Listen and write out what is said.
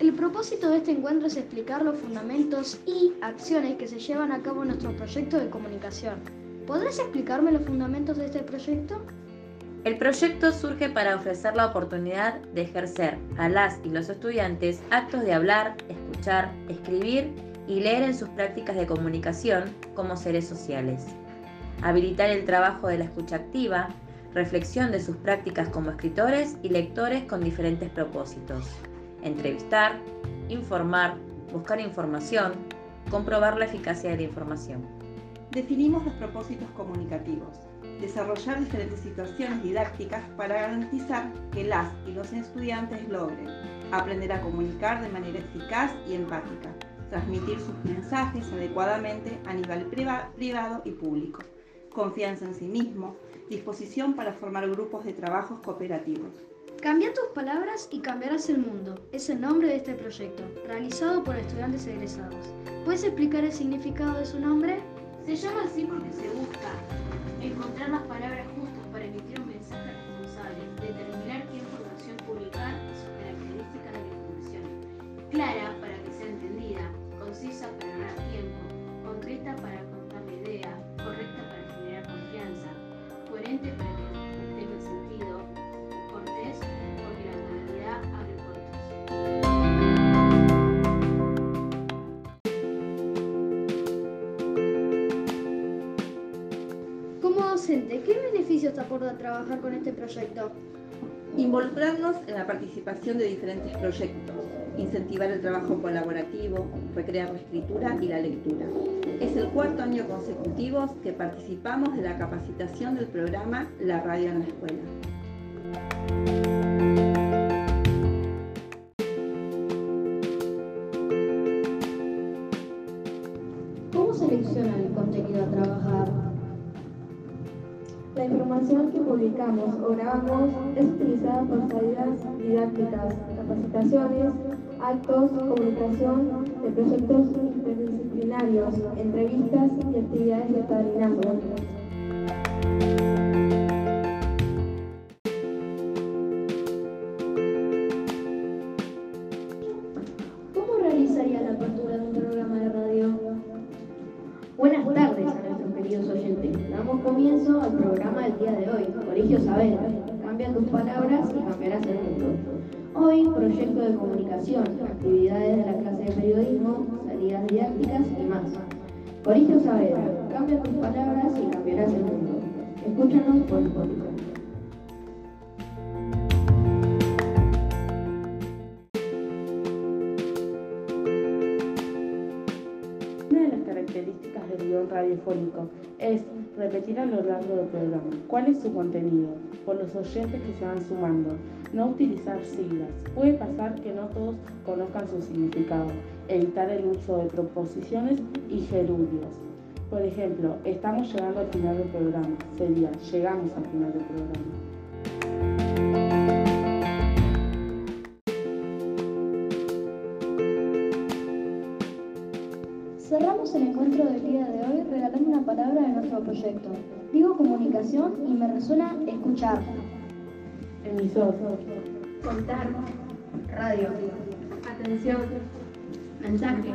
El propósito de este encuentro es explicar los fundamentos y acciones que se llevan a cabo en nuestro proyecto de comunicación. ¿Podrás explicarme los fundamentos de este proyecto? El proyecto surge para ofrecer la oportunidad de ejercer a las y los estudiantes actos de hablar, escuchar, escribir y leer en sus prácticas de comunicación como seres sociales. Habilitar el trabajo de la escucha activa, reflexión de sus prácticas como escritores y lectores con diferentes propósitos. Entrevistar, informar, buscar información, comprobar la eficacia de la información. Definimos los propósitos comunicativos. Desarrollar diferentes situaciones didácticas para garantizar que las y los estudiantes logren aprender a comunicar de manera eficaz y empática, transmitir sus mensajes adecuadamente a nivel privado y público, confianza en sí mismo, disposición para formar grupos de trabajos cooperativos. Cambia tus palabras y cambiarás el mundo. Es el nombre de este proyecto, realizado por estudiantes egresados. ¿Puedes explicar el significado de su nombre? Se llama así porque se busca encontrar las palabras justas para emitir un mensaje responsable, determinar qué información publicar y sus características de información. Clara para que sea entendida, concisa para ganar tiempo, concreta para contar la idea, correcta para generar confianza, coherente para docente, ¿qué beneficios te aporta trabajar con este proyecto? Involucrarnos en la participación de diferentes proyectos, incentivar el trabajo colaborativo, recrear la escritura y la lectura. Es el cuarto año consecutivo que participamos de la capacitación del programa La Radio en la Escuela. ¿Cómo seleccionan el contenido a trabajar? La información que publicamos o grabamos es utilizada por salidas didácticas, capacitaciones, actos, comunicación de proyectos interdisciplinarios, entrevistas y actividades de padrinazgo. Damos comienzo al programa del día de hoy, Colegio Saavedra. Cambia tus palabras y cambiarás el mundo. Hoy, proyecto de comunicación, actividades de la clase de periodismo, salidas didácticas y más. Colegio Saavedra, cambia tus palabras y cambiarás el mundo. Escúchanos por Spotify. Características del guion radiofónico es repetir a lo largo del programa cuál es su contenido, por los oyentes que se van sumando, no utilizar siglas. Puede pasar que no todos conozcan su significado, evitar el uso de proposiciones y gerundios. Por ejemplo, estamos llegando al final del programa, sería llegamos al final del programa. Cerramos el encuentro del día de hoy regalando una palabra de nuestro proyecto. Digo comunicación y me resuena escuchar. Emisor, Contar, Radio. atención, mensaje,